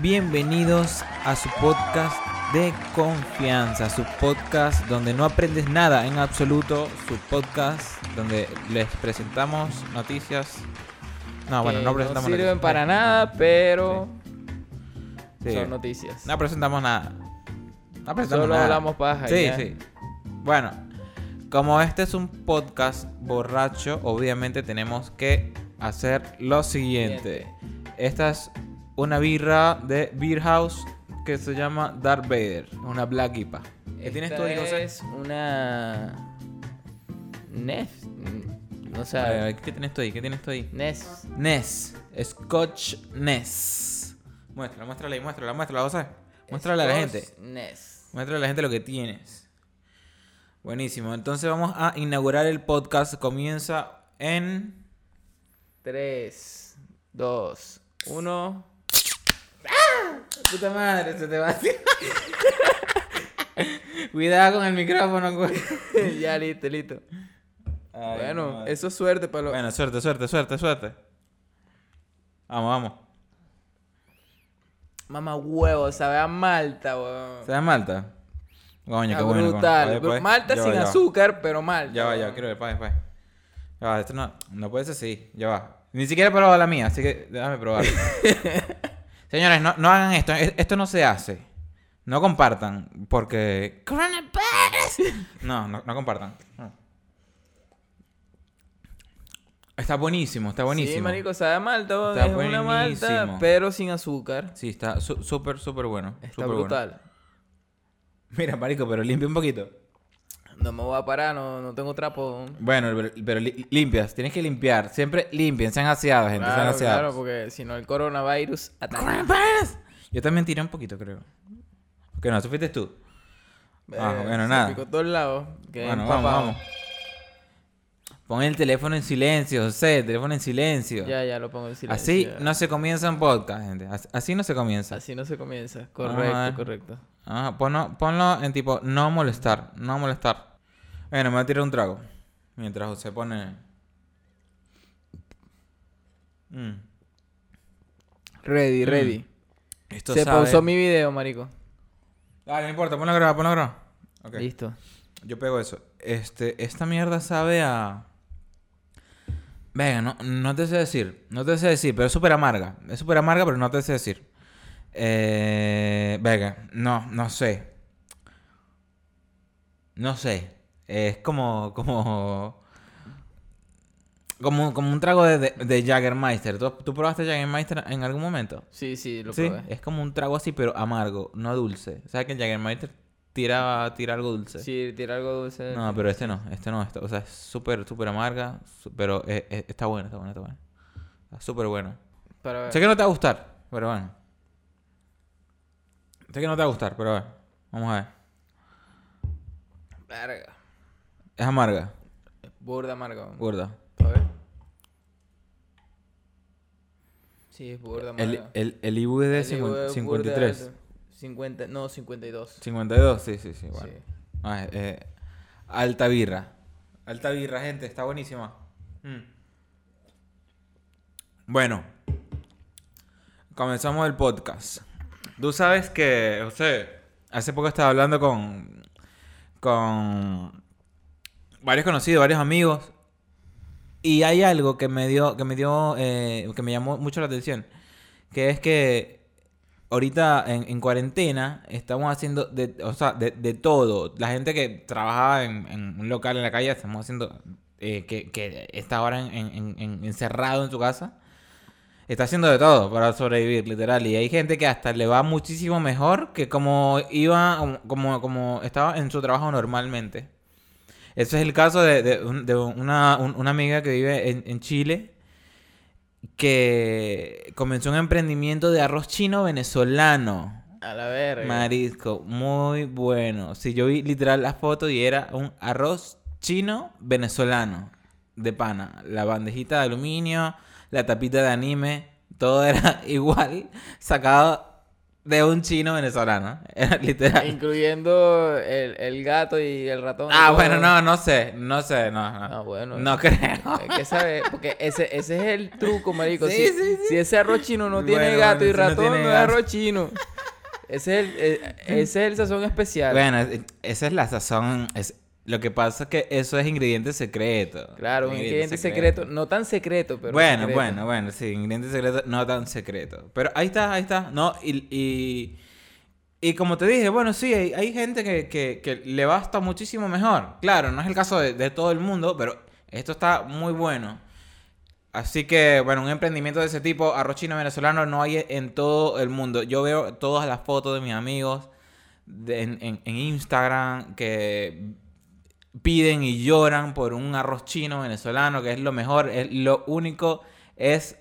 Bienvenidos a su podcast de confianza, su podcast donde no aprendes nada en absoluto, su podcast donde les presentamos noticias. No, bueno, no presentamos No sirven noticias. para nada, pero Sí. son noticias. No presentamos nada. No presentamos Solo nada. hablamos paja. Sí, ya. sí. Bueno, como este es un podcast borracho, obviamente tenemos que hacer lo siguiente. Esta es una birra de Beer House que se llama Darth Vader, una Black IPA. ¿Qué tienes tú ahí, José? Es una. Nef. No A sé. ver, ¿Qué tienes tú ahí? ¿Qué tienes tú ahí? Ness. Ness, Scotch Ness. Muéstrala, muéstrala ahí, muéstrala, muéstrala, José. Muéstrala a la gente. Ness. Muéstrale a la gente lo que tienes. Buenísimo. Entonces vamos a inaugurar el podcast. Comienza en. 3, 2, 1. Puta madre, se te va a Cuidado con el micrófono, güey. ya, listo, listo. Ay, bueno, madre. eso es suerte para los. Bueno, suerte, suerte, suerte, suerte. Vamos, vamos. Mamá huevo, sabe a Malta, weón. ¿Se da Malta? Coño, qué bueno. brutal. coño. Pues, Malta ya sin va, ya va. azúcar, pero Malta. Ya va, ya quiero ver, pa, pa. Ya va, esto no, no puede ser así. Ya va. Ni siquiera he probado la mía, así que déjame probar. Señores, no, no hagan esto. Es- Esto no se hace. No compartan, porque... No, no, no compartan. No. Está buenísimo, está buenísimo. Sí, marico, sabe a Malta. Está es una Malta, pero sin azúcar. Sí, está su- súper, súper bueno. Está bueno. brutal. Mira, marico, pero limpia un poquito. No me voy a parar, no, no tengo trapo. Bueno, pero, pero li- limpias. Tienes que limpiar. Siempre limpien, sean aseados, gente. sean Claro, aseados. claro, porque si no el coronavirus ataca. ¡Coronavirus! Yo también tiré un poquito, creo. Que no, eso fuiste tú. Ah, Eh, bueno, se nada. picó todos lados. Bueno, vamos, vamos. Pon el teléfono en silencio, José, el teléfono en silencio. Ya, ya lo pongo en silencio. Así ya. no se comienza un podcast, gente. As- Así no se comienza. Así no se comienza. Correcto, correcto. Ajá, ponlo, ponlo en tipo no molestar, no molestar. Bueno, me voy a tirar un trago. Mientras José pone. Mm, Ready, Mm. ready. Esto se sabe- pausó mi video, marico. Dale, no importa, ponlo a grabar, ponlo a grabar. Ok. Listo. Yo pego eso. Este, esta mierda sabe a. Venga, no, no te sé decir. No te sé decir, pero es súper amarga. Es súper amarga, pero no te sé decir. Eh, venga, no, no sé. No sé. Es como. como. Como, como un trago de, de, de Jägermeister. ¿Tú, ¿Tú probaste Jägermeister en algún momento? Sí, sí, lo sí, probé. es como un trago así, pero amargo, no dulce. ¿Sabes que el Jägermeister tira, tira algo dulce? Sí, tira algo dulce. No, pero este no, este no, este- o sea, es súper, súper amarga, pero eh, eh, está bueno, está bueno, está bueno. Está súper bueno. Sé que no te va a gustar, pero bueno. Sé que no te va a gustar, pero bueno. Vamos a ver. Verga. Es amarga, Burda amarga. gorda. A ver. Sí, es burda amarga. El, el, el de El IBU es burda 53. alto. 50, no, 52. 52, sí, sí, sí, bueno. Sí. Ah, eh, alta birra. Alta birra, gente, está buenísima. Mm. Bueno, comenzamos el podcast. Tú sabes que, José, hace poco estaba hablando con, con varios conocidos, varios amigos, y hay algo que me dio, que me dio, eh, que me llamó mucho la atención, que es que ahorita en, en cuarentena estamos haciendo de, o sea, de, todo. La gente que trabajaba en, en un local en la calle, estamos haciendo eh, que, que está ahora en, en- en- encerrado en su casa. Está haciendo de todo para sobrevivir, literal. Y hay gente que hasta le va muchísimo mejor que como iba, como, como estaba en su trabajo normalmente. Ese es el caso de, de un- de una, un- una amiga que vive en, en Chile que comenzó un emprendimiento de arroz chino venezolano. A la verga. Marisco, muy bueno. Si yo vi literal la foto y era un arroz chino venezolano de pana. La bandejita de aluminio, la tapita de anime, todo era igual, sacado de un chino venezolano. Literal. Incluyendo el, el gato y el ratón. Ah, bueno, no, no sé. No sé, no. No, Ah, bueno. no creo. Hay que saber, porque ese, ese es el truco, marico. Sí, si, sí, sí. si ese arroz chino no tiene gato y bueno, no ratón, no, tiene es arroz chino. Ese es el, eh, ese es el sazón especial. Bueno, es- esa es la sazón. Es, lo que pasa es que eso es ingrediente secreto. claro, un ingrediente secreto. No tan secreto, pero. bueno, secreto. bueno, bueno, sí, ingrediente secreto, no tan secreto. Pero ahí está, ahí está. No, y, y, y como te dije, bueno, sí, hay, hay gente que, que, que le basta muchísimo mejor. Claro, no es el caso de, de todo el mundo, pero esto está muy bueno. Así que, bueno, un emprendimiento de ese tipo, arroz chino venezolano, no hay en todo el mundo. Yo veo todas las fotos de mis amigos de- en, en- en Instagram que piden y lloran por un arroz chino venezolano, que es lo mejor, es lo único, es...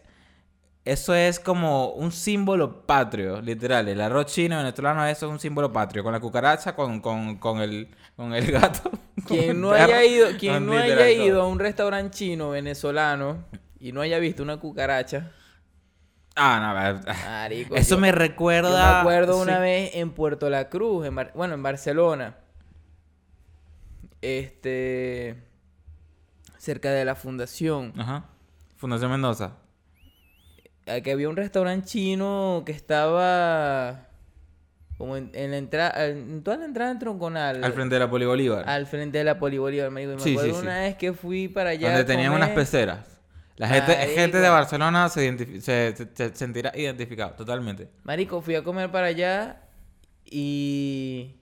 Eso es como un símbolo patrio, literal. El arroz chino venezolano eso es un símbolo patrio. Con la cucaracha, con, con, con, el, con el gato. Quien no haya ido, quien no haya todo. ido a un restaurante chino venezolano y no haya visto una cucaracha, Ah, no, marico, Eso yo- me Yo recuerda. me acuerdo una sí. vez en Puerto La Cruz, en bueno, en Barcelona. Este. Cerca de la fundación. Ajá. Fundación Mendoza. Que había un restaurante chino que estaba. Como en, en la entrada. En toda la entrada en Tronconal. Al frente de la Polibolívar. al frente de la Polibolívar, me, me Sí, acuerdo sí, sí. una vez que fui para allá. donde tenían unas peceras. La gente, Marico. gente de Barcelona se, se, se- se sentirá identificado, totalmente. Marico, fui a comer para allá y.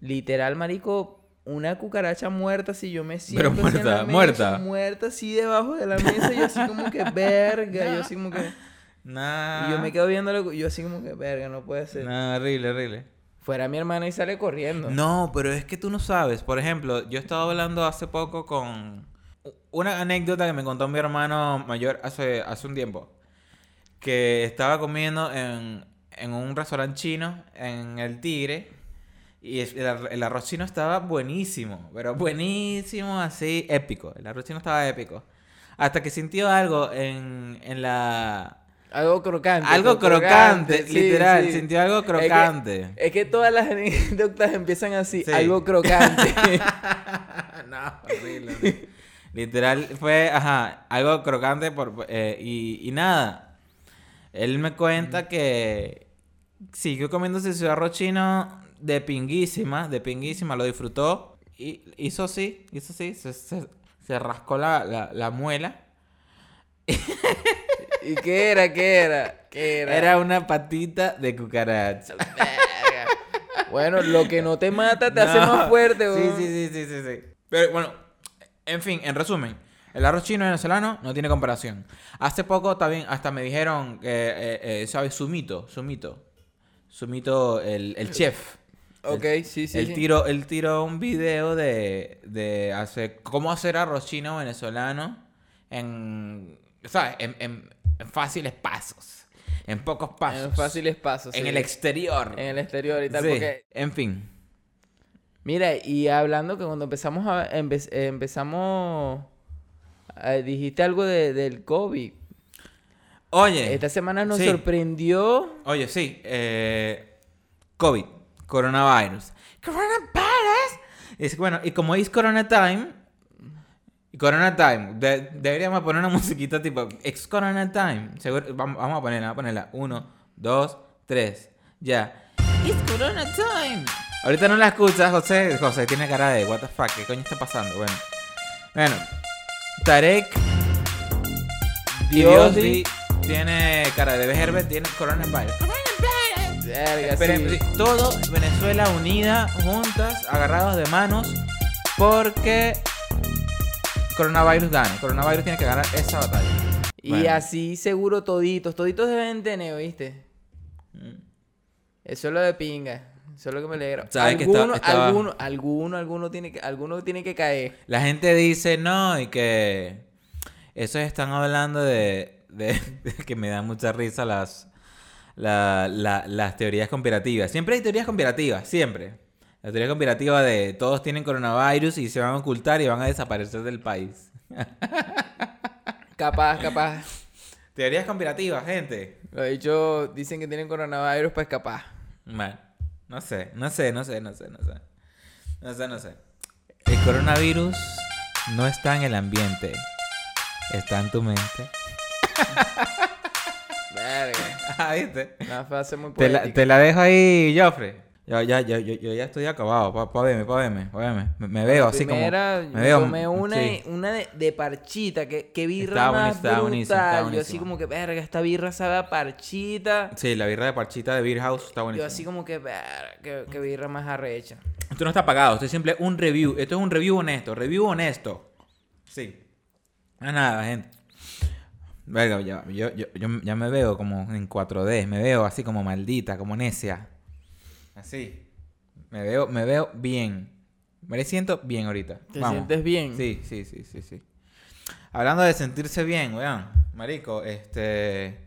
Literal, marico, una cucaracha muerta. Si yo me siento. Pero así en la muerta, mesa, muerta. Muerta, así debajo de la mesa. Yo así como que verga. Yo así como que. Nah. Y yo me quedo viéndolo. Yo así como que verga, no puede ser. Nah, horrible, horrible. Fuera mi hermana y sale corriendo. No, pero es que tú no sabes. Por ejemplo, yo estaba hablando hace poco con una anécdota que me contó mi hermano mayor hace, hace un tiempo. Que estaba comiendo en, en un restaurante chino en El Tigre. Y el, el arroz chino estaba buenísimo. Pero buenísimo, así, épico. El arroz chino estaba épico. Hasta que sintió algo en, en la... Algo crocante. Algo crocante, crocante, sí, literal. sí. Sintió algo Es que- crocante. Es que, todas las anécdotas empiezan así. Sí. Algo crocante. no, horrible. horrible. Literal fue, ajá, algo crocante por, eh, y, y nada. Él me cuenta que siguió comiéndose su arroz chino de pinguísima, de pinguísima, lo disfrutó. Y hizo así, hizo así, se, se- se rascó la, la, la muela. ¿Y qué era? ¿Qué era? ¿Qué era? Era una patita de cucaracha. Bueno, lo que no te mata te hace más fuerte, weón. sí, sí, sí, sí, sí. Pero bueno, en fin, en resumen, el arroz chino venezolano no tiene comparación. Hace poco también hasta me dijeron que, eh, eh, ¿sabes? Sumito, Sumito. Sumito, el, el chef. Ok, sí, sí. él, sí. tiró, él tiró un video de, de hacer, cómo hacer arroz chino venezolano en, ¿sabes? En, en- en fáciles pasos. En pocos pasos. En fáciles pasos. En sí. el exterior. En el exterior y tal. Sí, Porque, En fin. mira, y hablando que cuando empezamos a. empe- empezamos. eh, dijiste algo de- del COVID. Oye. Esta semana nos sí. sorprendió. Oye, sí. eh, COVID. Coronavirus. Coronavirus. Es, bueno, y como es Corona Time. Corona Time. de- deberíamos poner una musiquita tipo. Ex Corona Time. Seguro, vamos, vamos a ponerla. Vamos a ponerla. Uno, dos, tres. Ya. It's Corona Time. Ahorita no la escuchas, José. José tiene cara de what the fuck. ¿Qué coño está pasando? Bueno. Bueno. Tarek. Diosdi tiene cara de Herbert. Tiene Coronavirus. Verga, Esperemos, sí. sí, todo Venezuela unida, juntas, agarrados de manos, porque coronavirus gane. Coronavirus tiene que ganar esa batalla. Y Bueno. así seguro toditos. Toditos deben tener, ¿viste? Mm. Eso es lo de pinga. Eso es lo que me alegra. Sabes que está- alguno, estaba- alguno, alguno, alguno tiene que, alguno tiene que caer. La gente dice no y que esos están hablando de, de- de que me dan mucha risa las, la- la- las teorías conspirativas. Siempre hay teorías conspirativas, siempre. La teoría conspirativa de todos tienen coronavirus y se van a ocultar y van a desaparecer del país. Capaz, capaz. Teorías conspirativas, gente. Los bichos dicen que tienen coronavirus para escapar. Bueno, no sé, no sé, no sé, no sé, no sé. No sé, no sé. El coronavirus no está en el ambiente, está en tu mente. Verga. Ah, ¿viste? Una frase muy Te la, poética. te la dejo ahí, Joffrey. Yo ya, yo, yo, yo ya estoy acabado, pa, pa verme, pa verme, pa verme. Me, me veo La así primera, como... me veo, tomé una, sí. una de, de parchita, que, que birra Estaba más buenísimo, estaba buenísimo. Yo así como que, verga, esta birra sabe a parchita. Sí, la birra de parchita de Beer House está Yo buenísima. así como que, verga, que, que birra más arrecha. Esto no está pagado, esto es simple un review. Esto es un review honesto, review honesto. Sí. No es nada, gente. Ya, yo, yo, yo ya me veo como en 4D, me veo así como maldita, como necia. Así. Me veo, me veo bien. Me siento bien ahorita. ¿Te Vamos. sientes bien? Sí, sí, sí, sí, sí. Hablando de sentirse bien, weón. Marico, este.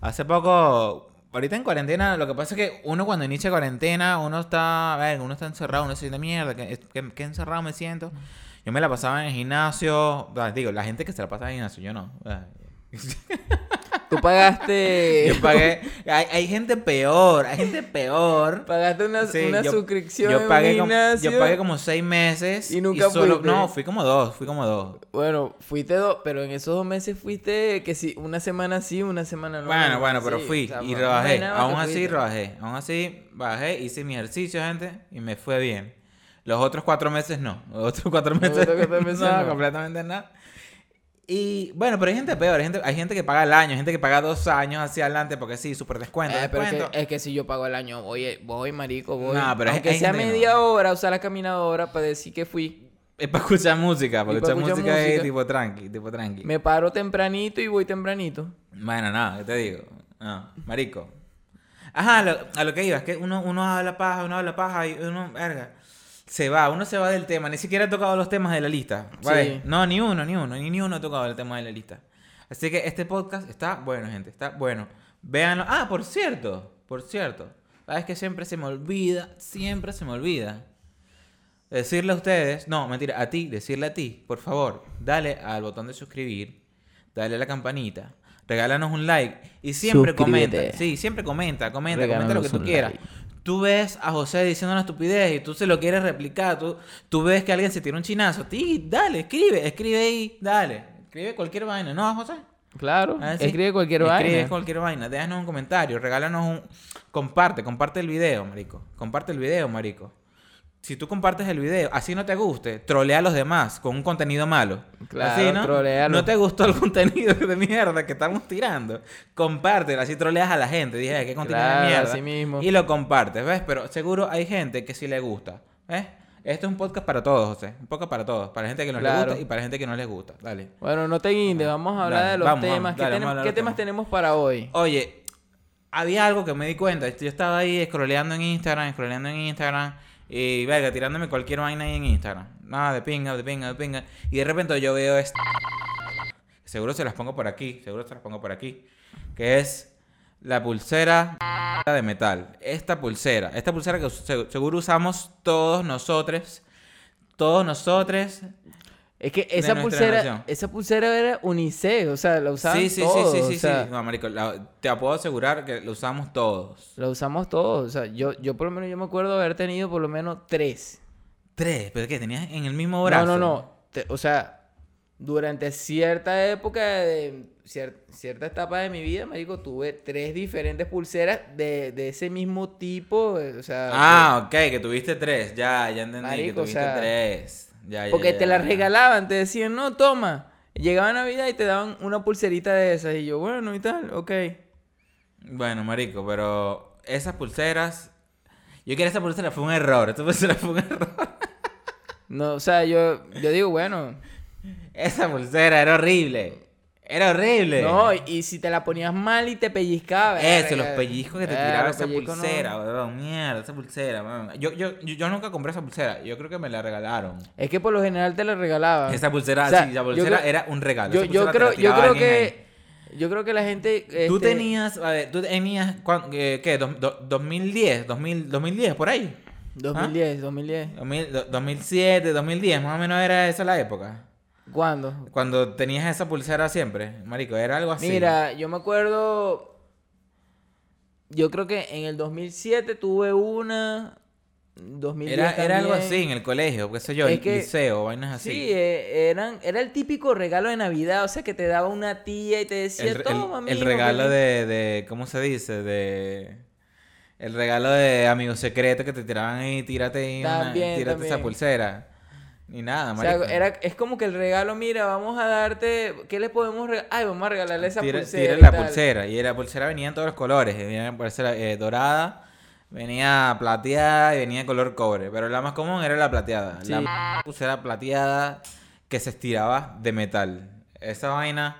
Hace poco. Ahorita en cuarentena, lo que pasa es que uno cuando inicia cuarentena, uno está. A ver, uno está encerrado, uno se siente mierda, que, que, que encerrado me siento. Yo me la pasaba en el gimnasio. Digo, la gente que se la pasa en el gimnasio, yo no. Tú pagaste. Yo pagué. Hay, hay gente peor, hay gente peor. Pagaste una, Sí, una yo- suscripción yo pagué como, yo pagué como seis meses. Y nunca solo, fuiste. No, fui como dos, fui como dos. Bueno, fuiste dos, pero en esos dos meses fuiste que sí, una semana sí, una semana no. Bueno, bueno, pero Sí, fui o sea, y rebajé. Aún así fuiste. rebajé. Aún así bajé, hice mi ejercicio, gente, y me fue bien. Los otros cuatro meses no. Los otros cuatro meses, otros cuatro meses no, no. completamente nada. Y bueno, pero hay gente peor. Hay gente, hay gente que paga el año, hay gente que paga dos años hacia adelante porque sí, súper descuento. Eh, pero es que, es que si yo pago el año, voy, voy marico, voy. No, pero Aunque hay sea no. media hora, usar la caminadora para decir que fui. Es para escuchar música, pa' escuchar música música. tipo tranqui, tipo tranqui. Me paro tempranito y voy tempranito. Bueno, nada, ¿qué te digo? No, marico. Ajá, lo- a lo que iba, es que uno, uno habla paja, uno habla paja y uno, verga, se va, uno se va del tema, ni siquiera ha tocado los temas de la lista. ¿vale? Sí. No, ni uno, ni uno, ni, ni uno ha tocado el tema de la lista. Así que este podcast está bueno, gente, está bueno. Véanlo. Ah, por cierto, por cierto. Sabes que siempre se me olvida, siempre se me olvida. Decirle a ustedes, no, mentira, a ti, decirle a ti, por favor, dale al botón de suscribir, dale a la campanita, regálanos un like y siempre Suscríbete. comenta. Sí, siempre comenta, comenta, comenta lo que tú un quieras. Tú ves a José diciendo una estupidez y tú se lo quieres replicar, tú, tú ves que alguien se tira un chinazo, ti, dale, escribe, escribe ahí, dale, escribe cualquier vaina, ¿no, José? Claro, sí. escribe cualquier Escribe vaina. cualquier vaina. Déjanos un comentario. Regálanos un... Comparte. Comparte el video, marico. Comparte el video, marico. Si tú compartes el video, así no te guste, trolea a los demás con un contenido malo. Claro, así, ¿no? trolealo. No te gustó el contenido de mierda que estamos tirando. Compártelo, así troleas a la gente. Dije, "Ay, qué contenido Claro, de mierda. así mismo. Y lo compartes, ¿ves? Pero seguro hay gente que sí le gusta. ¿Ves? Esto es un podcast para todos, José. Un podcast para todos. Para gente que nos le gusta y para gente que no les gusta. Dale. Bueno, no te guindes, vamos a hablar Dale, de los vamos, temas. vamos, ¿Qué, dale, qué temas. tenemos para hoy? Oye, había algo que me di cuenta. Yo estaba ahí scrolleando en Instagram, scrolleando en Instagram. Y, verga, tirándome cualquier vaina ahí en Instagram. Nada, de pinga, de pinga, de pinga. Y de repente yo veo esto. Seguro se las pongo por aquí. Seguro se las pongo por aquí. Que es la pulsera de metal. Esta pulsera. Esta pulsera que se- seguro usamos todos nosotros. Todos nosotros. Es que esa pulsera, generación. esa pulsera era unisex, o sea, la usaban Sí, sí, todos. sí, sí, o sí, sea, sí. No, marico, la- te puedo asegurar que lo usamos todos. La usamos todos, o sea, yo, yo por lo menos yo me acuerdo haber tenido por lo menos tres. Tres, pero ¿qué? ¿Tenías en el mismo brazo? No, no, no, te- o sea, durante cierta época de cier- cierta etapa de mi vida, marico, tuve tres diferentes pulseras de, de ese mismo tipo, o sea, Ah, ok, que tuviste tres. Ya, ya entendí Marico, que o tuviste sea, tres. Ya, ya, porque ya, te la regalaban, te decían, no, toma. Llegaba Navidad y te daban una pulserita de esas y yo, bueno, y tal, ok. Bueno, marico, pero esas pulseras... Yo quería esa pulsera, fue un error. Esa pulsera fue un error. No, o sea, yo, yo digo, bueno, Esa pulsera era horrible. Era horrible. no, y, si te la ponías mal y te pellizcaba. Eso, los pellizcos que te Verga, tiraba esa no. pulsera, weón. Mierda, esa pulsera, weón. Yo, yo, yo, nunca compré esa pulsera. Yo creo que me la regalaron. Es que por lo general te la regalaban. Esa pulsera, O sea, sí, la yo pulsera creo- era un regalo. Yo, Esa creo, yo creo ahí. que, yo creo que la gente. Tú este, tenías, a ver, tú tenías, eh, ¿qué? Dos- do- 2010, 2000, 2010, por ahí. ¿Ah? 2010, 2010. 2000, do- 2007, 2010, más o menos era esa la época. ¿Cuándo? Cuando tenías esa pulsera siempre, marico, era algo así. Mira, yo me acuerdo. Yo creo que en el 2007 tuve una. 2010 era, era algo así en el colegio, qué sé yo, Es el que- liceo, vainas así. Sí, eh, eran, era el típico regalo de Navidad, o sea, que te daba una tía y te decía, el, el- toma, el mijo, regalo de, de, ¿cómo se dice? De... El regalo de amigo secreto que te tiraban ahí, tírate ahí una- También, tírate esa pulsera. Ni nada, O sea, marico. era, es como que el regalo, mira, vamos a darte, ¿qué le podemos regalar? Ay, vamos a regalarle esa Tira- pulsera. tira la tal. pulsera. Y la pulsera venía en todos los colores. Venía en pulsera eh, dorada, venía plateada y venía color cobre. Pero la más común era la plateada. Sí. La pulsera plateada que se estiraba de metal. Esa vaina.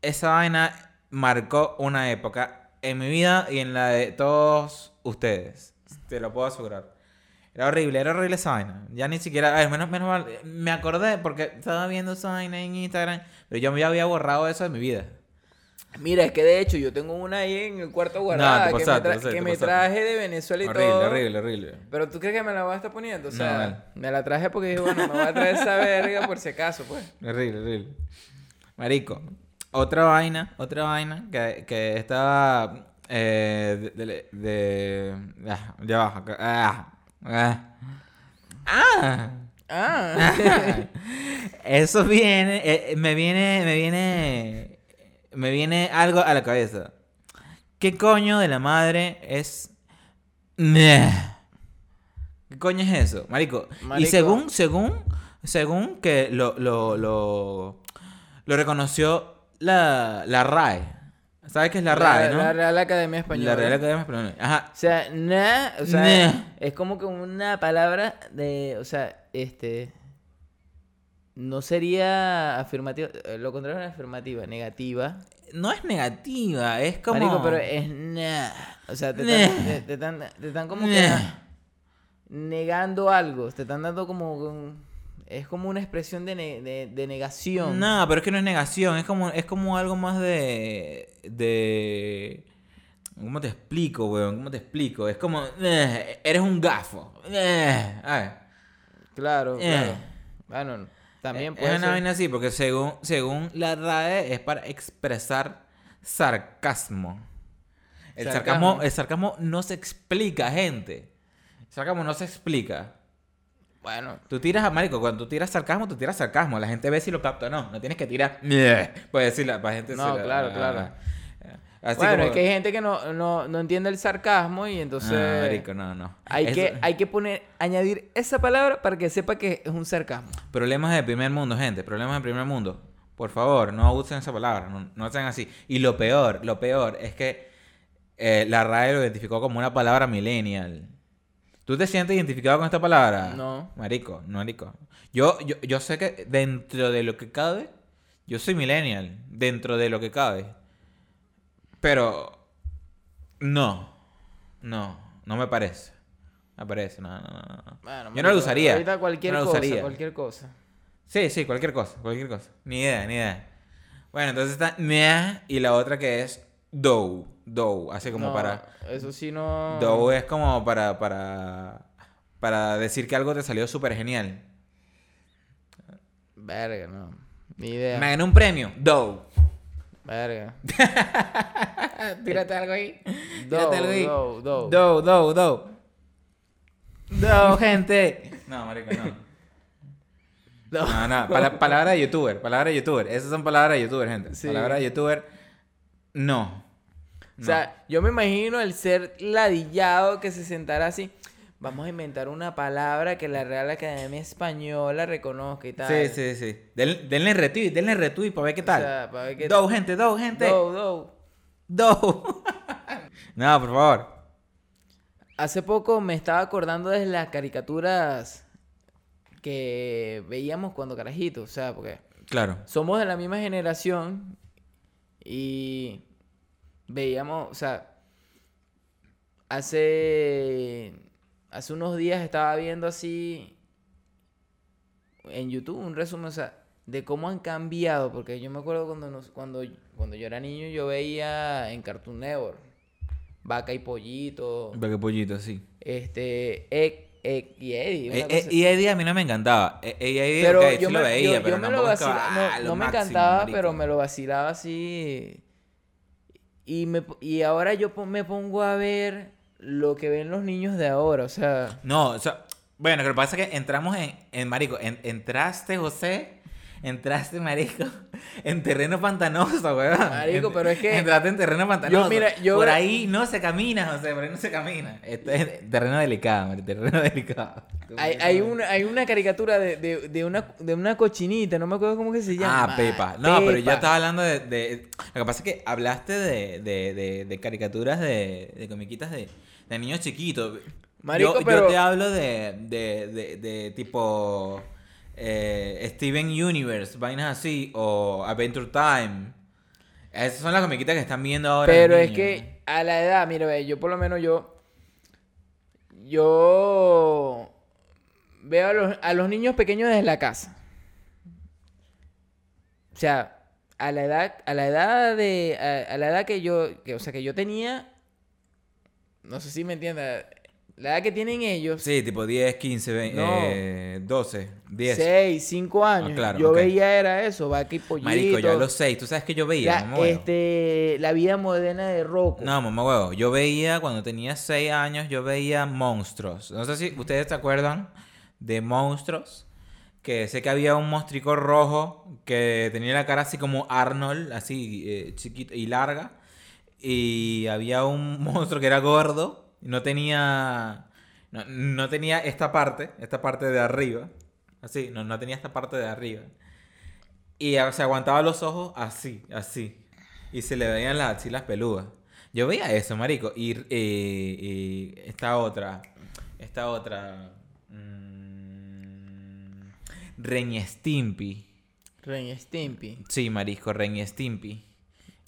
Esa vaina marcó una época en mi vida y en la de todos ustedes. Te lo puedo asegurar. Era horrible, era horrible esa vaina. Ya ni siquiera, a ver, menos, menos mal, me acordé porque estaba viendo esa vaina en Instagram, pero yo me había borrado eso de mi vida. Mira, es que de hecho yo tengo una ahí en el cuarto guardada que, pasaste, me, tra- que me traje de Venezuela y Horrible, todo. horrible, horrible. Pero tú crees que me la vas a estar poniendo, o No, sea, me la traje porque dije, bueno, me voy a traer esa verga por si acaso, pues. Horrible, horrible. Marico, otra vaina, otra vaina que, que estaba eh, de, de, de- ah, ya baja. Ah, ah, ah. Ah, Eso viene, eh, me viene, me viene, me viene algo a la cabeza. ¿Qué coño de la madre es? ¿Qué coño es eso, marico? Y según, según, según que lo, lo, lo, lo reconoció la, la RAE. ¿Sabes qué es la RAE, no? La Real Academia Española. La Real Academia Española. Ajá. O sea, na, o sea, Nah. es como que una palabra de, o sea, este, no sería afirmativa, eh, lo contrario es afirmativa, negativa. No es negativa, es como... Marico, pero es na. O sea, te están, te, te están, te están como que Nah. negando algo, te están dando como un- es como una expresión de, ne- de, de negación. No, pero es que no es negación, es como, es como algo más de. de. ¿Cómo te explico, weón? ¿Cómo te explico? Es como. eh, eres un gafo. Eh. Claro, Eh. claro. Bueno, también es puede una ser. vaina así, porque según, según la RAE es para expresar sarcasmo. El sarcasmo. Sarcasmo. el sarcasmo no se explica, gente. El sarcasmo no se explica. Bueno, Tú tiras a marico, cuando tú tiras sarcasmo, tú tiras sarcasmo. La gente ve si lo capta o no. No tienes que tirar. Puedes decirla para gente. No, se la- claro, claro. Así bueno, como- es que hay gente que no, no, no entiende el sarcasmo y entonces Ah, marico, no, no. hay, Eso- que, hay que poner, añadir esa palabra para que sepa que es un sarcasmo. Problemas de primer mundo, gente. Problemas de primer mundo. Por favor, no usen esa palabra. No, no sean así. Y lo peor, lo peor es que eh, la RAE lo identificó como una palabra millennial. ¿Tú te sientes identificado con esta palabra? No. Marico, no, marico. Yo, yo, yo sé que dentro de lo que cabe, yo soy millennial. Dentro de lo que cabe. Pero no. No. No me parece. Me parece, no, no, no, no. Bueno, Yo no lo usaría. Ahorita cualquier No lo cosa, usaría. cualquier cosa. Sí, sí, cualquier cosa, cualquier cosa. Ni idea, ni idea. Bueno, entonces está meh y la otra que es dough. Dough, así como No, para... Eso sí no... Dough es como para, para, para decir que algo te salió súper genial. Verga, no. Ni idea. Me gané un premio. Dough. Verga. Tírate algo ahí. Tírate algo ahí. do, do. Dough, dough, dough. Dough, gente. No, marico, no. No. No, no, pala- palabra de youtuber, palabra de youtuber. Esas son palabras de youtuber, gente. Sí. Palabra de youtuber, no. O sea, yo me imagino el ser ladillado que se sentara así. Vamos a inventar una palabra que la Real Academia Española reconozca y tal. Sí, sí, sí. Den- denle retweet, denle retweet para ver qué tal. O sea, para ver qué Do, gente, do, gente. Do, do. Do. no, por favor. Hace poco me estaba acordando de las caricaturas que veíamos cuando carajitos, o sea, porque Claro. somos de la misma generación y veíamos, o sea, hace hace unos días estaba viendo así en YouTube un resumen, o sea, de cómo han cambiado, porque yo me acuerdo cuando nos, cuando cuando yo era niño yo veía en Cartoon Network Vaca y Pollito, Para que pollito, sí. este, Egg, eh, y Eddie. Eh, eh, cosa- y Eddie a mí no me encantaba. Eh, y Eddie, pero ok, yo sí me, lo veía, yo- pero yo me lo vacilaba. ah, No, lo no me máximo, encantaba, marico. pero me lo vacilaba así. Y, me, y ahora yo me pongo a ver lo que ven los niños de ahora. O sea, No, o sea, bueno, lo que pasa es que entramos en, en marico, en- entraste, José, entraste, marico, en terreno pantanoso, weón. Marico, pero es que- Entraste en terreno pantanoso. mira, yo- Por ahí no se camina, José, por ahí no se camina. Esto es terreno delicado, marico, terreno delicado. hay, hay, una, hay una caricatura de, de, de una, de una cochinita, no me acuerdo cómo que se llama. Ah, Pepa. No, pero yo estaba hablando de, de- Lo que pasa es que hablaste de, de, de, caricaturas de, de comiquitas de, de niños chiquitos. Marico, yo, yo pero- te hablo de, de, de, de tipo eh, Steven Universe, vainas así, o Adventure Time. Esas son las comiquitas que están viendo ahora. Pero es niños. que a la edad, mira, yo por lo menos yo. Yo veo a los, a los niños pequeños desde la casa. O sea, a la edad, a la edad de. A, a la edad que yo. Que, o sea, que yo tenía. No sé si me entiendes. La edad que tienen ellos. Sí, tipo 10, 15, 20, No. eh, 12, 10. 6, 5 años. Ah, claro, yo ok. veía era eso, vaca y pollito. Marico, yo a los 6, ¿tú sabes que yo veía? la, este, la vida moderna de Rocco. No, mamá huevo. Yo veía, cuando tenía 6 años, yo veía monstruos. No sé si ustedes se acuerdan de monstruos. Que sé que había un monstruico rojo que tenía la cara así como Arnold, así eh, chiquito y larga. Y había un monstruo que era gordo. No tenía. No, no tenía esta parte, esta parte de arriba. Así, no, no tenía esta parte de arriba. Y se aguantaba los ojos así, así. Y se le veían las axilas peludas. Yo veía eso, marico. Y, eh, y esta otra. Esta otra. mm. Ren y Stimpy. Sí, marisco, Ren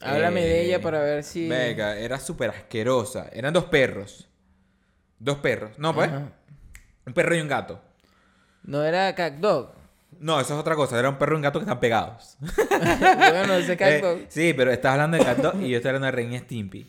Háblame de Eh, ella para ver si. Venga, era súper asquerosa. Eran dos perros. Dos perros. No, pues. Ajá. Un perro y un gato. No era Cat Dog. No, eso es otra cosa. Era un perro y un gato que están pegados. bueno, ese Cat Eh, Dog. sí, pero estás hablando de Cat Dog y yo estoy hablando de Ren y Stimpy.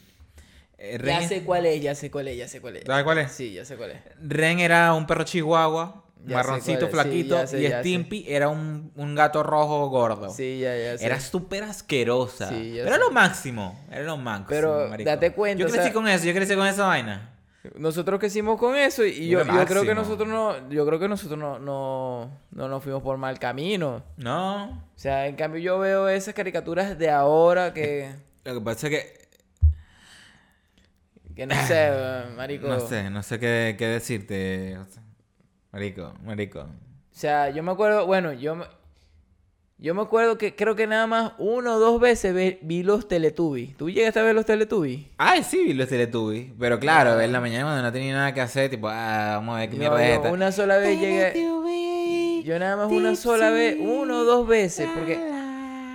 Eh, Ren, Ya sé cuál es, ya sé cuál es, ya sé cuál es. ¿Sabes cuál es? Sí, ya sé cuál es. Ren era un perro chihuahua, Ya marroncito, sí, flaquito, sé, y sé. Stimpy era un, un gato rojo gordo. Sí, ya, ya sé. Era súper asquerosa. Sí, ya Pero era lo máximo. Era lo máximo. Pero marico. date cuenta, Yo o crecí sea- con eso, yo crecí con esa vaina. Nosotros crecimos con eso y yo, yo creo que nosotros no, yo creo que nosotros no, no, no nos fuimos por mal camino. No. O sea, en cambio yo veo esas caricaturas de ahora que, Lo que pasa es que. que no sé, marico. No sé, no sé qué, qué decirte. Marico, marico. O sea, yo me acuerdo, bueno, yo me, yo me acuerdo que creo que nada más una o dos veces ve- vi los Teletubbies. ¿Tú llegaste a ver los Teletubbies? Ay, sí, vi los Teletubbies. Pero claro, en la mañana cuando no tenía nada que hacer, tipo, ah, vamos a ver qué No, mierda es esta. una sola vez llegué. Yo nada más una sola vez, una o dos veces, porque,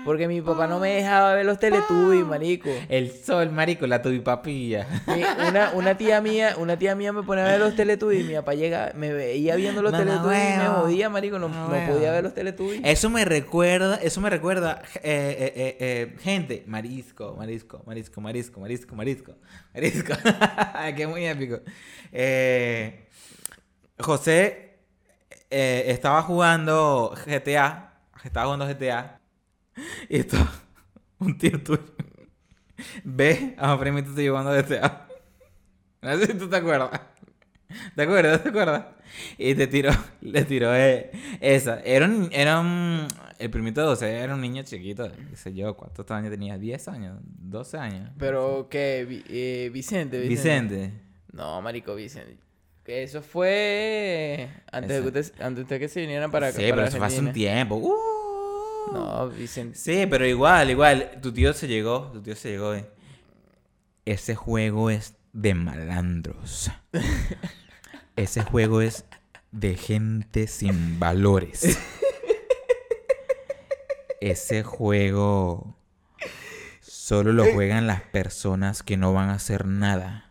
porque mi papá no me dejaba ver los Teletubbies, marico. El sol, marico, la tubipapilla. Una, una tía mía, una tía mía me ponía a ver los Teletubbies, mi papá llega, me veía viendo los Mamá Teletubbies y me huevo. jodía, marico, no, Mamá no huevo. podía ver los Teletubbies. Eso me recuerda, eso me recuerda, eh, eh, eh, eh, gente, marisco, marisco, marisco, marisco, marisco, marisco, marisco. que muy épico. Eh, José eh, estaba jugando GTA, estaba jugando GTA, y esto, un tío tuyo, ve a un primito tuyo jugando GTA. No sé si tú te acuerdas. ¿Te acuerdas? ¿Te acuerdas? Y te tiró, le tiró eh, esa. Era un, era un, el primito de 12 era un niño chiquito, qué sé yo, ¿cuántos años tenía? ¿10 años? ¿12 años? Pero que eh, Vicente, Vicente. No, marico, Vicente. Eso fue antes de, que usted- antes de que se vinieran para acá. Sí, pero eso fue hace un tiempo. Uh. No, Vicente. Sí, pero igual, igual. Tu tío se llegó, tu tío se llegó. eh. Ese juego es de malandros. Ese juego es de gente sin valores. Ese juego solo lo juegan las personas que no van a hacer nada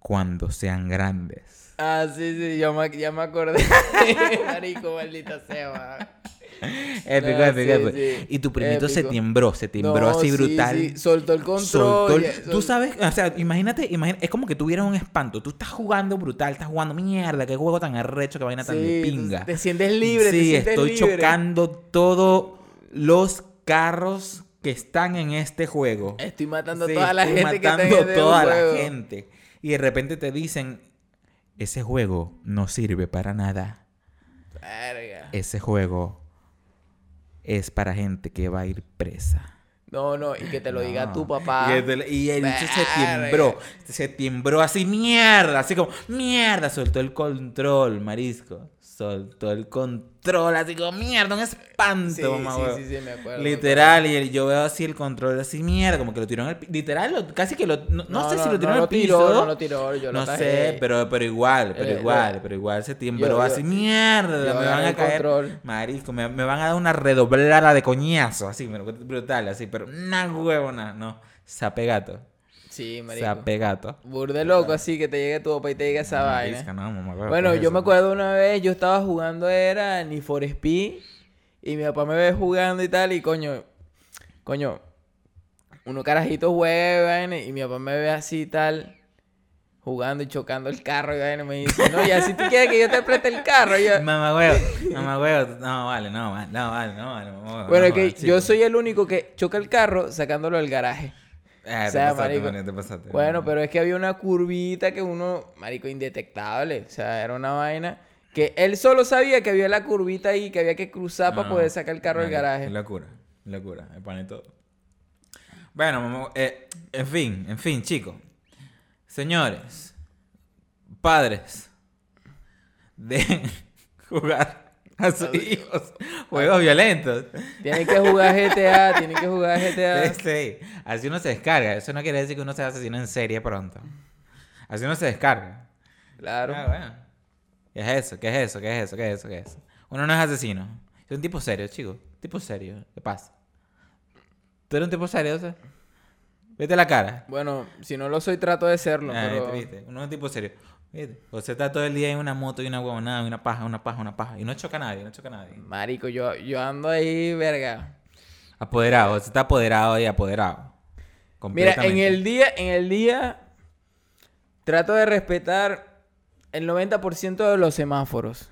cuando sean grandes. Ah, sí, sí, ya me, ya me acordé. marico, maldita sea. épico, No, épico, sí, épico. sí. Y tu primito se timbró, se timbró No, así sí, brutal. sí, Soltó el control. Soltó el- ya, Tú sabes, o sea, imagínate, imagínate, es como que tuvieras un espanto. Tú estás jugando brutal, estás jugando mierda, qué juego tan arrecho, qué vaina tan de pinga. Te sientes libre, Sí, estoy libre. chocando todos los carros que están en este juego. Estoy matando a toda la gente que está en matando este toda juego. la gente. Y de repente te dicen, ese juego no sirve para nada. Verga. Ese juego es para gente que va a ir presa. No, no, y que te lo diga tu papá. Y el, y el bicho se timbró. Se timbró así, mierda. Así como, mierda. Soltó el control, marisco. Soltó el control, así como, mierda, un espanto, Sí, mamá, sí, sí, sí, me acuerdo. Literal, y el- yo veo así el control, así, mierda, como que lo tiró en el pi- Literal, lo- casi que lo. No, no sé si lo tiró en el tiró, piso. No lo tiró, yo lo No tajé. sé, pero, pero igual, pero Eh, igual, yo- pero igual se timbró así, mierda, me van a caer. control. Marisco, me, me van a dar una redoblada de coñazo, así, brutal, así, pero una huevona, no. Sapegato. Sí, marico. Sapegato. Burde loco así que te llegue tu papá y te diga esa vaina. No, mamá, Bueno, ¿qué es yo eso? me acuerdo una vez, yo estaba jugando, era ni for Speed, y mi papá me ve jugando y tal, y coño, coño, uno carajito juega y vaina, y mi papá me ve así y tal, jugando y chocando el carro y vaina, y me dice, no, y así tú quieres que yo te preste el carro, yo, Mamá huevo, mamá huevo, no vale, no vale, no vale, no vale, mamá huevo, bueno, no que vale, yo soy el único que choca el carro sacándolo del garaje. Eh, o sea, te pasaste, marico. marico, te pasaste. Bueno, pero es que había una curvita que uno, marico, indetectable. O sea, era una vaina que él solo sabía que había la curvita ahí, que había que cruzar para poder sacar el carro del garaje. Es locura, es locura, me pone todo. Bueno, mamá, eh, en fin, en fin, chicos. Señores, padres, de jugar a sus hijos juegos violentos. Tienen que jugar GTA, tienen que jugar GTA. Sí, sí. Así uno se descarga. Eso no quiere decir que uno se asesino en serie pronto. Así uno se descarga. Claro. Ah, bueno. ¿Qué es eso? ¿Qué es eso? ¿Qué es eso? ¿Qué es eso? ¿Qué es eso? Uno no es asesino. Es un tipo serio, chico. Tipo serio. ¿Qué pasa? ¿Tú eres un tipo serio, o sea? Vete la cara. Bueno, si no lo soy, trato de serlo, Ah, pero... ¿viste? Uno es un tipo serio. ¿Viste? O sea, está todo el día en una moto y una huevonada, y una paja, una paja, una paja. Y no choca a nadie, no choca a nadie. Marico, yo, yo ando ahí, verga. Apoderado, o sea, está apoderado y apoderado. Mira, en el día, en el día, trato de respetar el 90% de los semáforos.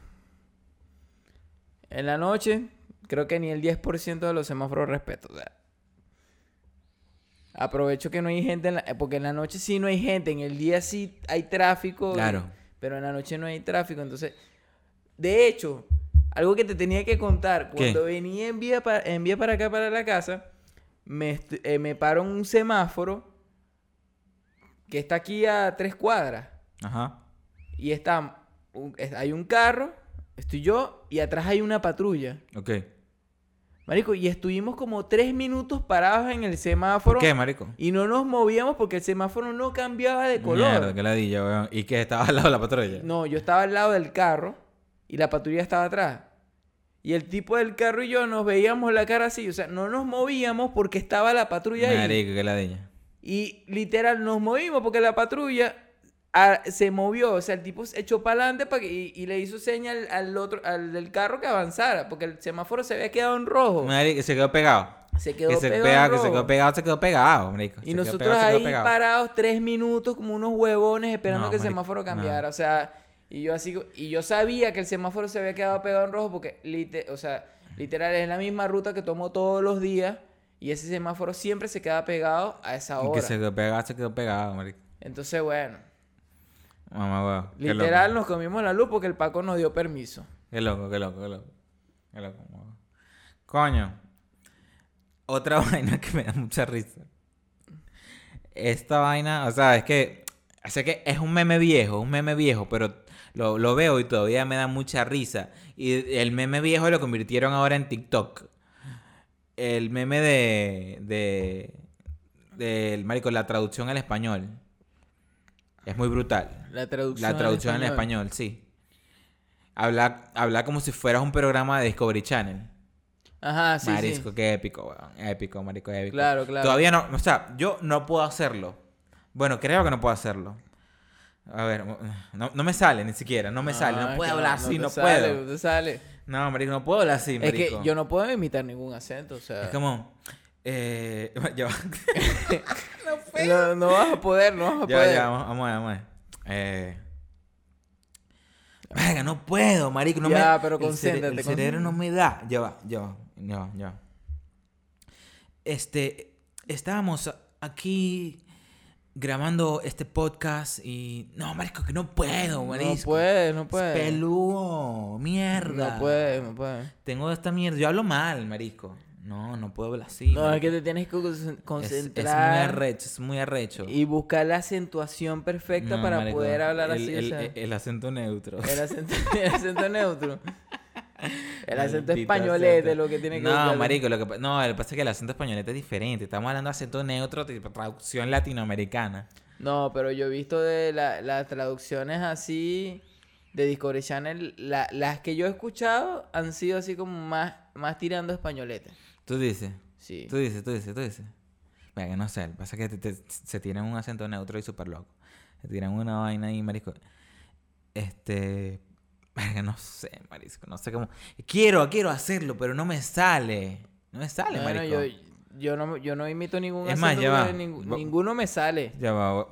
En la noche, creo que ni el 10% de los semáforos respeto. o sea. Aprovecho que no hay gente, en la- porque en la noche sí no hay gente, en el día sí hay tráfico. Claro. Pero en la noche no hay tráfico, entonces... De hecho, algo que te tenía que contar, ¿Qué? cuando venía en vía, para, en vía para acá, para la casa, me, eh, me paro en un semáforo que está aquí a tres cuadras. Ajá. Y está, un- hay un carro, estoy yo, y atrás hay una patrulla. Ok. Marico, y estuvimos como tres minutos parados en el semáforo. ¿Por qué, marico? Y no nos movíamos porque el semáforo no cambiaba de color. Mierda, qué ladilla, weón. ¿Y que estaba al lado de la patrulla? No, yo estaba al lado del carro y la patrulla estaba atrás. Y el tipo del carro y yo nos veíamos la cara así. O sea, no nos movíamos porque estaba la patrulla ahí. Marico, qué ladilla. Y literal nos movimos porque la patrulla ah, se movió. O sea, el tipo se echó para adelante y, y le hizo señal al otro, al del carro que avanzara. Porque el semáforo se había quedado en rojo. Se quedó pegado. Se quedó que se pegado pega- en que se quedó pegado, se quedó pegado, marico. Y nosotros pegado, ahí parados tres minutos como unos huevones esperando No, que el semáforo no. cambiara. O sea, y yo así, y yo sabía que el semáforo se había quedado pegado en rojo porque, lite- o sea, literal es la misma ruta que tomo todos los días y ese semáforo siempre se queda pegado a esa Y hora. Que se quedó pegado, se quedó pegado, marico. Entonces, bueno, Mamá, weón. Qué literal nos comimos la luz porque el Paco nos dio permiso. Qué loco, qué loco, qué loco. Qué loco. Coño. Otra vaina que me da mucha risa. Esta vaina, o sea, es que. Que es un meme viejo, un meme viejo, pero lo, lo veo y todavía me da mucha risa. Y el meme viejo lo convirtieron ahora en TikTok. El meme de. de. del marico, la traducción al español. Es muy brutal. La traducción. La traducción en español, sí. Habla, habla como si fueras un programa de Discovery Channel. Ajá, sí, Marisco, sí. qué épico, weón. Épico, marico, épico. Claro, claro. Todavía no, o sea, yo no puedo hacerlo. Bueno, creo que no puedo hacerlo. A ver, no, no me sale ni siquiera, no me sale, no puedo hablar así, te no, sale, puedo. No te sale. No, marico, no puedo hablar así, Es que yo no puedo imitar ningún acento, o sea. Es como... Eh, ya va. no, no vas a poder, no vas a Ya, poder. ya, vamos, vamos a ver, vamos a ver. Eh... Verga, no puedo, marico. No Ya, me... pero el cere- concéntrate, El cerebro no me da. Ya va, ya va, ya va, ya va. Este... Estábamos aquí grabando este podcast y... No, marico, que no puedo, marico. No puede, no puede. Peludo, mierda. No puede, no puede. Tengo esta mierda. Yo hablo mal, marico. No, no puedo hablar así. No, es que te tienes que con- Es- es, muy concentrar arrecho, es muy arrecho. y buscar la acentuación perfecta No, para marico, poder hablar el, así. El, o sea, el- acento neutro. el, acento, el acento neutro. El acento españolete lo que tiene que No, buscar. marico, lo que no, lo que pasa es que el acento españolete es diferente. Estamos hablando de acento neutro, tipo traducción latinoamericana. No, pero yo he visto de la- las traducciones así de Discovery Channel, la- las que yo he escuchado han sido así como más, más tirando españolete. Tú dices, Sí. tú dices, tú dices, tú dices. Venga, que no sé, lo que pasa es que te- te- se tiran un acento neutro y súper loco. Se tiran una vaina ahí, marico. Este, venga, no sé, marisco, no sé cómo. Quiero, quiero hacerlo, pero no me sale. No me sale, Bueno, marico. yo, yo, no, yo no imito ningún Es más, ya va. ninguno me sale. Ya va,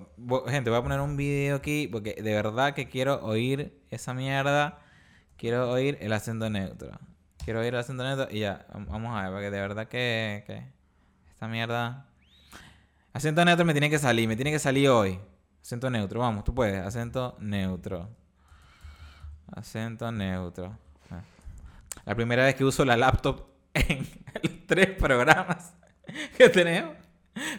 gente, voy a poner un video aquí porque de verdad que quiero oír esa mierda. Quiero oír el acento neutro. Quiero oír el acento neutro y ya, vam- vamos a ver, porque de verdad que, esta mierda... Acento neutro me tiene que salir, me tiene que salir hoy. Acento neutro, vamos, tú puedes. Acento neutro. Acento neutro. Ah. La primera vez que uso la laptop en los tres programas que tenemos.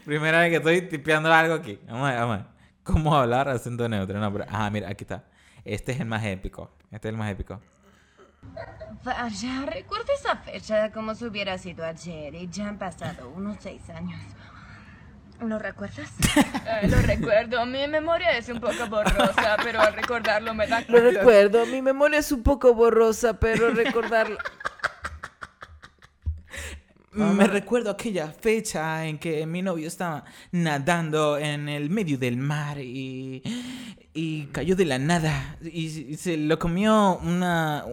Primera vez que estoy tipeando algo aquí. Vamos a ver, vamos a ver. ¿Cómo hablar acento neutro? No, pero... Ah, mira, aquí está. Este es el más épico. Este es el más épico. Vaya, recuerdo esa fecha como si hubiera sido ayer y ya han pasado unos seis años. ¿Lo recuerdas? Eh, lo recuerdo, mi memoria es un poco borrosa, pero al recordarlo me da Lo recuerdo, mi memoria es un poco borrosa, pero recordarlo... Me recuerdo aquella fecha en que mi novio estaba nadando en el medio del mar y, y cayó de la nada y, y se lo comió una,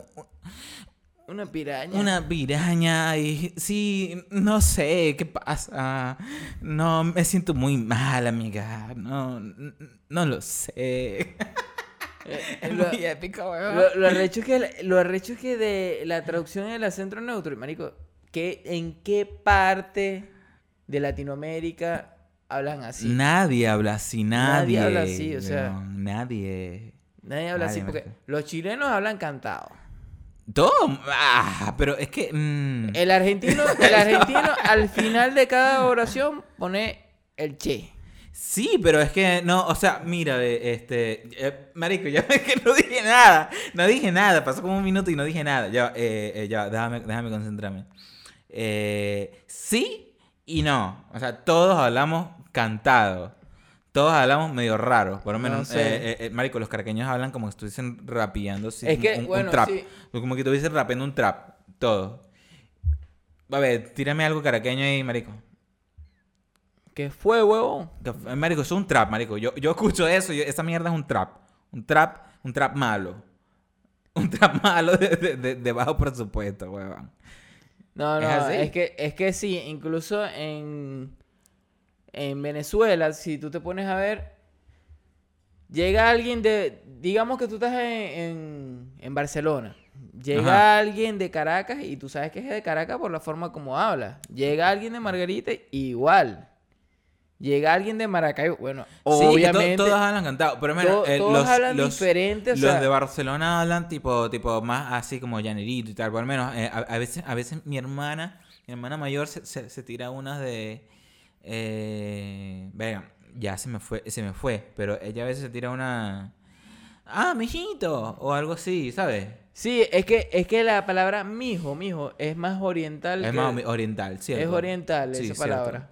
Una piraña. una piraña y sí, no sé qué pasa. No, me siento muy mal, amiga. No, no lo sé. Es lo- muy épico, weón. Lo, lo arrecho es que, lo arrecho que de la traducción del acento neutro, marico, ¿qué, ¿en qué parte de Latinoamérica hablan así? Nadie habla así, nadie. Nadie habla así, o sea. nadie. Nadie habla así porque los chilenos hablan cantado. Todo. Ah, pero es que. mm, El argentino, el argentino al final de cada oración pone el che. Sí, pero es que no, o sea, mira, este, eh, marico, ya ves que no dije nada, no dije nada, pasó como un minuto y no dije nada, ya, eh, eh, ya, déjame, déjame concentrarme. Eh, sí y no, o sea, todos hablamos cantado, todos hablamos medio raro, por lo menos, No sé. eh, eh, eh, marico, los caraqueños hablan como si estuviesen rapeando, sí, Es que, un, trap, sí. como que estuviesen rapeando un trap, todo. A ver, tírame algo caraqueño ahí, marico. ¿Qué fue, huevón? Marico, eso es un trap, marico. Yo, yo escucho eso, yo- esa mierda es un trap. Un trap, un trap malo. Un trap malo de, de- de- de bajo presupuesto, weón. No, ¿Es no, así? es, que, es que sí, incluso en, en Venezuela, si tú te pones a ver, llega alguien de, digamos que tú estás en, en, en Barcelona, llega Ajá. alguien de Caracas y tú sabes que es de Caracas por la forma como habla, llega alguien de Margarita, igual, llega alguien de Maracaibo, bueno, Sí, que to- obviamente, todos hablan cantado. Pero mira, to- eh, todos los, hablan los- diferente, o los sea, de Barcelona hablan tipo, tipo más así como llanerito y tal. Por lo menos, eh, a, a veces, a veces mi hermana, mi hermana mayor se, se- se tira unas de. Eh, venga, ya se me fue, se me fue. Pero ella a veces se tira una. Ah, mijito. O algo así, ¿sabes? sí, es que, es que la palabra mijo, mijo, es más oriental Es que- más oriental, ¿cierto? Es oriental Sí, esa cierto. palabra.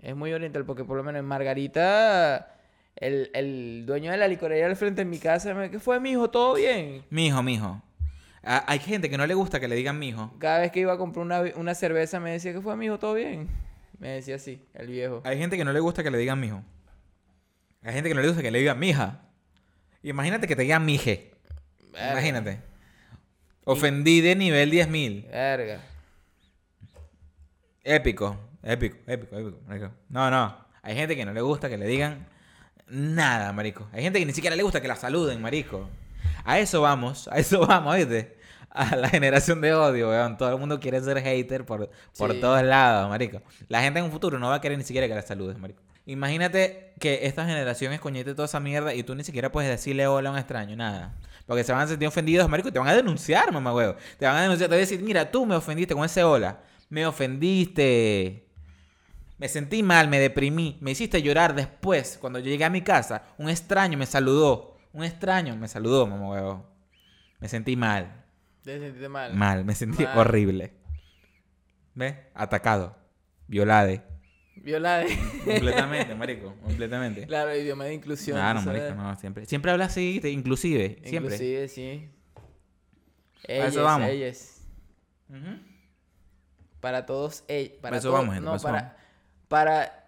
Es muy oriental porque por lo menos en Margarita, el, el dueño de la licorería al frente de mi casa me ¿qué fue, mijo? ¿Todo bien? Mijo, mijo. Hay gente que no le gusta que le digan mijo. Cada vez que iba a comprar una, una cerveza me decía ¿qué fue, mijo? ¿Todo bien? Me decía así, el viejo. Hay gente que no le gusta que le digan mijo. Hay gente que no le gusta que le digan mija. Imagínate que te digan mije. Verga. Imagínate. Ofendí de nivel 10.000. Verga. Épico, épico, épico, épico, marico. No, no. Hay gente que no le gusta que le digan nada, marico. Hay gente que ni siquiera le gusta que la saluden, marico. A eso vamos, a eso vamos, ¿viste? A la generación de odio, weón. Todo el mundo quiere ser hater por, por Sí. todos lados, marico. La gente en un futuro no va a querer ni siquiera que la saludes, marico. Imagínate que esta generación es coñete toda esa mierda y tú ni siquiera puedes decirle hola a un extraño, nada. Porque se van a sentir ofendidos, marico, y te van a denunciar, mamá huevo. Te van a denunciar, te van a decir, mira, tú me ofendiste con ese hola. Me ofendiste. Me sentí mal, me deprimí, me hiciste llorar después. Cuando yo llegué a mi casa, un extraño me saludó. Un extraño me saludó, mamá huevo. Me sentí mal. Te sentiste mal. Mal, me sentí Mal. horrible. ¿Ves? Atacado. Violade. Violada. Completamente, marico. Completamente. claro, idioma de inclusión. Claro, marico, no, siempre. Siempre habla así, te- inclusive. Siempre. Inclusive, sí. A Ellas, eso vamos. ellas. Ujú. Para todos ellos. Para eso todos- vamos, gente, No, para eso para. vamos. Para.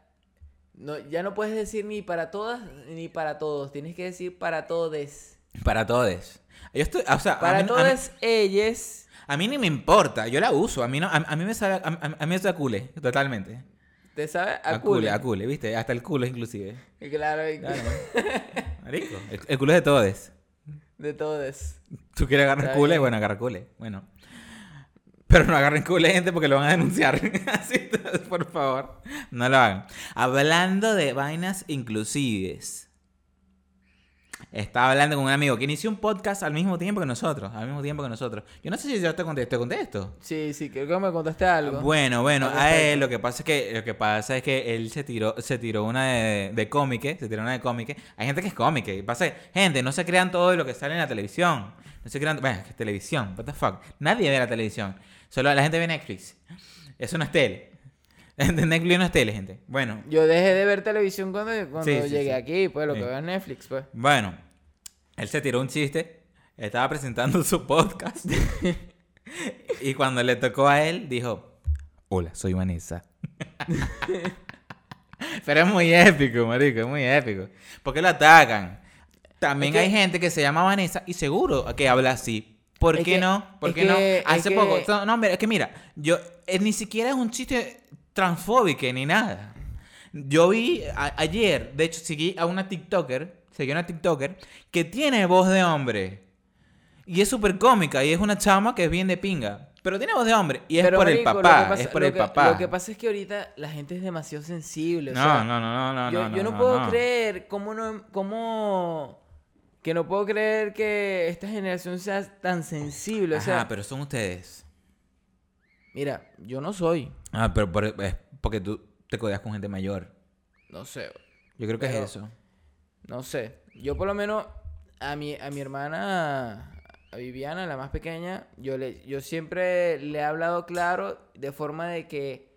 No, ya no puedes decir ni para todas ni para todos. Tienes que decir para todes. Para todos. Yo estoy, o sea, a Para mí, mí- todas ellas. a mí ni me importa. Yo la uso. A mí, no, a, a mí me sabe, a, mí me sabe cule, totalmente. ¿Te sabes? A, A, cule, a cule, ¿viste? Hasta el culo inclusive. Claro, Claro. Marico. El, el culo es de todos. de todas. Tú quieres agarrar cule, bueno, agarra cule. Bueno. Pero no agarren cule, gente, porque lo van a denunciar. Así, por favor, no lo hagan. Hablando de vainas inclusives. Estaba hablando con un amigo que inició un podcast al mismo tiempo que nosotros. Al mismo tiempo que nosotros. Yo no sé si yo te contesto, te contesto. Sí, sí, creo que me contaste algo. Bueno, bueno, a él lo que pasa es que lo que pasa es que él se tiró se tiró una de, de cómique, se tiró una de cómique. Hay gente que es cómique, y pasa, gente, no se crean todo lo que sale en la televisión. No se crean, bueno, que es televisión, what the fuck. Nadie ve la televisión. Solo la gente ve Netflix. Eso no es tele. De Netflix no es tele, gente. Bueno, Yo dejé de ver televisión cuando, cuando Sí, llegué sí. aquí, pues lo que veo en Netflix, pues. Bueno, él se tiró un chiste, estaba presentando su podcast y cuando le tocó a él dijo, hola, soy Vanessa. Pero es muy épico, marico, es muy épico. ¿Por qué lo atacan? También Es que- hay gente que se llama Vanessa y seguro que habla así. ¿Por Es qué que- no? ¿Por es qué no? que- es Hace poco. No, no, mira, es que mira, yo eh, ni siquiera es un chiste transfóbico ni nada. Yo vi a- ayer, de hecho, seguí a una TikToker, seguí a una TikToker que tiene voz de hombre. Y es súper cómica y es una chama que es bien de pinga. Pero tiene voz de hombre y es Pero, por el marico, papá, pasa- es por lo el que- papá. Lo que pasa es que ahorita la gente es demasiado sensible. o no, sea, no, no, no, no, yo, no, yo no, no, puedo no. creer cómo no cómo que no puedo creer que esta generación sea tan sensible, o Ajá, sea, pero son ustedes. mira, yo no soy, Ah, pero por- es porque tú te codeas con gente mayor. no sé, Yo creo que Pero- es eso. no sé. Yo por lo menos a mi a mi hermana a Viviana, la más pequeña, yo le yo siempre le he hablado claro de forma de que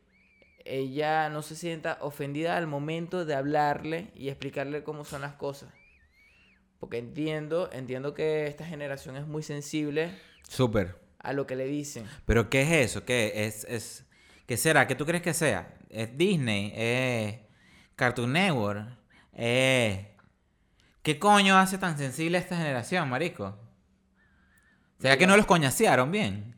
ella no se sienta ofendida al momento de hablarle y explicarle cómo son las cosas. Porque entiendo, entiendo que esta generación es muy sensible Súper. a lo que le dicen. ¿Pero qué es eso? ¿Qué es, es ¿Qué será? ¿Qué tú crees que sea? ¿Es Disney? ¿Es Cartoon Network? ¿Es... ¿Qué coño hace tan sensible a esta generación, marico? ¿Será que no los coñasearon bien?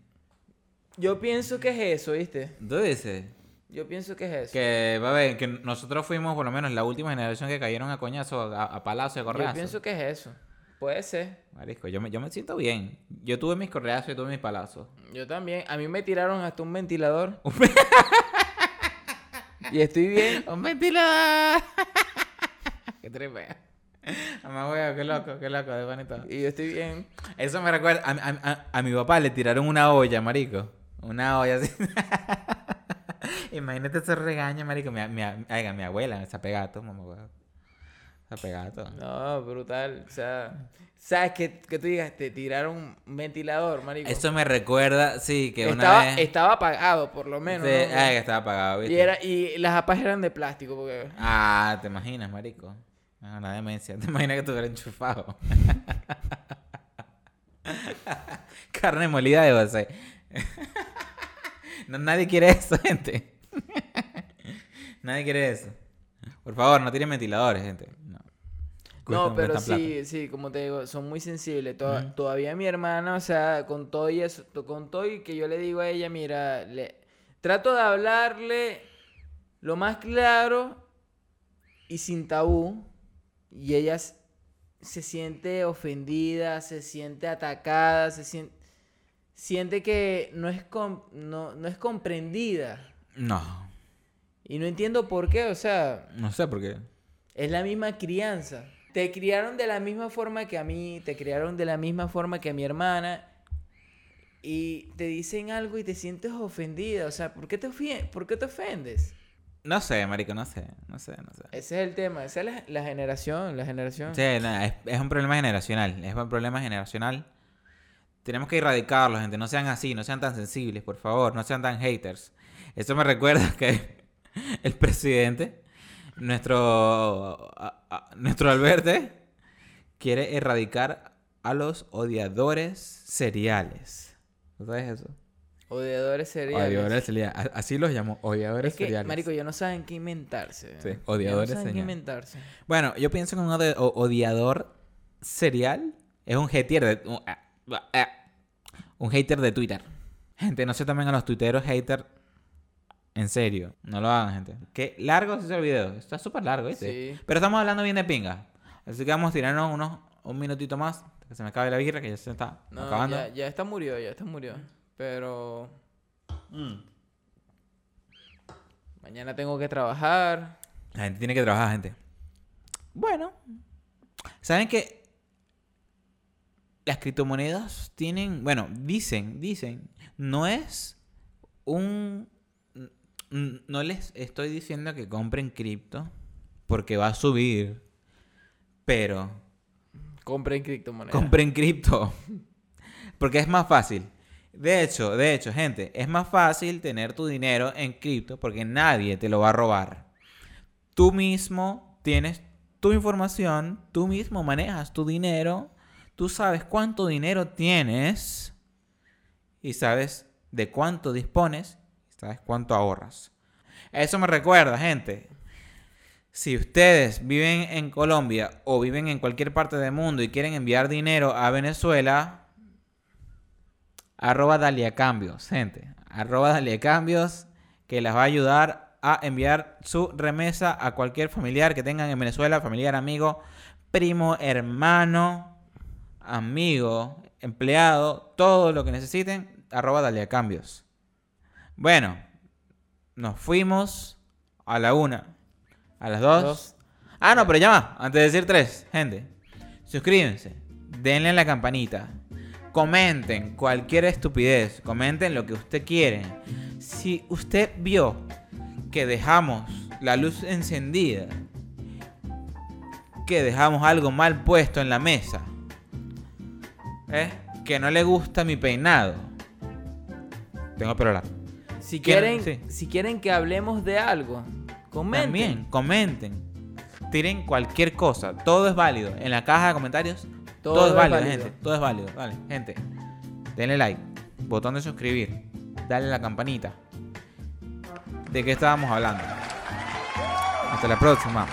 Yo pienso que es eso, ¿viste? ¿Tú dices? Yo pienso que es eso. Que, va a ver, que nosotros fuimos por lo menos la última generación que cayeron a coñazo, a, a palazo Yo correazo. pienso que es eso. Puede ser. Marico, yo me, yo me siento bien. Yo tuve mis correazos y tuve mis palazos. Yo también. A mí me tiraron hasta un ventilador. y estoy bien. ¡Un ventilador! ¡Qué tripea! Mamá, wea, qué loco, qué loco, de bonito. Y yo estoy bien. Eso me recuerda, a, a- a- a mi papá le tiraron una olla, marico. Una olla así. Imagínate ese regaño, marico. Mi, mi, mi abuela, esa pegato, mamá, wea. No, brutal. O sea, ¿sabes que, que tú digas? Te tiraron un ventilador, marico. Eso me recuerda, sí, que una estaba, vez... estaba apagado, por lo menos. Sí, ¿no? ay, que estaba apagado, ¿viste? y, era, y las zapas eran de plástico. Porque... Ah, ¿te imaginas, marico? Ah, la demencia. ¿Te imaginas que estuviera enchufado? Carne molida de base. no, nadie quiere eso, gente. nadie quiere eso. Por favor, no tiren ventiladores, gente. No. pero sí, plata. sí, como te digo, son muy sensibles. Todavía mi hermana, o sea, con todo y eso, con todo y que yo le digo a ella, mira, le, trato de hablarle lo más claro y sin tabú. Y ella se siente ofendida, se siente atacada, se siente, siente que no es, com- no, no es comprendida. No, Y no entiendo por qué, o sea, no sé por qué. es la misma crianza. Te criaron de la misma forma que a mí, te criaron de la misma forma que a mi hermana. Y te dicen algo y te sientes ofendida. O sea, ¿por qué te, ¿por qué te ofendes? No sé, marico, no sé, no sé, no sé. Ese es el tema. Esa es la, la generación, la generación. Sí, no, es, es un problema generacional, es un problema generacional. Tenemos que erradicarlo, gente. No sean así, no sean tan sensibles, por favor, no sean tan haters. Eso me recuerda que el presidente, nuestro, a- a- nuestro Alberte, quiere erradicar a los odiadores seriales. ¿No ¿Sabes eso? Odiadores seriales. Odiadores seriales. Así los llamo, odiadores Es que, seriales. marico, ya no saben qué inventarse. Sí, Ya odiadores no saben qué inventarse. Bueno, yo pienso que un ode- o- odiador serial es un hater de un, ah, ah, un hater de Twitter. Gente, no se tomen a los tuiteros hater en serio. No lo hagan, gente. Qué largo es ese video. Está súper largo, ¿viste? Sí. Pero estamos hablando bien de pinga. Así que vamos a tirarnos unos un minutito más. Que se me acabe la birra, que ya se está No, acabando. ya, ya está murió, ya está murió. Pero Mm. mañana tengo que trabajar. La gente tiene que trabajar, gente. Bueno, ¿saben que las criptomonedas tienen, bueno, dicen, dicen, no es un, no les estoy diciendo que compren cripto porque va a subir, pero Compré en criptomonedas. compren cripto porque es más fácil. De hecho, de hecho, gente, es más fácil tener tu dinero en cripto porque nadie te lo va a robar. Tú mismo tienes tu información, tú mismo manejas tu dinero, tú sabes cuánto dinero tienes y sabes de cuánto dispones, sabes cuánto ahorras. Eso me recuerda, gente. Si ustedes viven en Colombia o viven en cualquier parte del mundo y quieren enviar dinero a Venezuela, arroba Dalia Cambios, gente. Arroba Dalia Cambios, que les va a ayudar a enviar su remesa a cualquier familiar que tengan en Venezuela, familiar, amigo, primo, hermano, amigo, empleado, todo lo que necesiten, arroba Dalia Cambios. Bueno, nos fuimos a la una, a las dos. Dos. Ah, no, pero ya va, antes de decir tres, gente. Suscríbanse, denle a la campanita, comenten cualquier estupidez, comenten lo que usted quiere. Si usted vio que dejamos la luz encendida, que dejamos algo mal puesto en la mesa, ¿eh? que no le gusta mi peinado, tengo pelo largo. Si Quieren- sí. si quieren que hablemos de algo, comenten. También, comenten. Tiren cualquier cosa. Todo es válido. En la caja de comentarios, todo, Todo es válido, válido. gente. Todo es válido. Vale, gente. Denle like. Botón de suscribir. Dale la campanita. ¿De qué estábamos hablando? Hasta la próxima.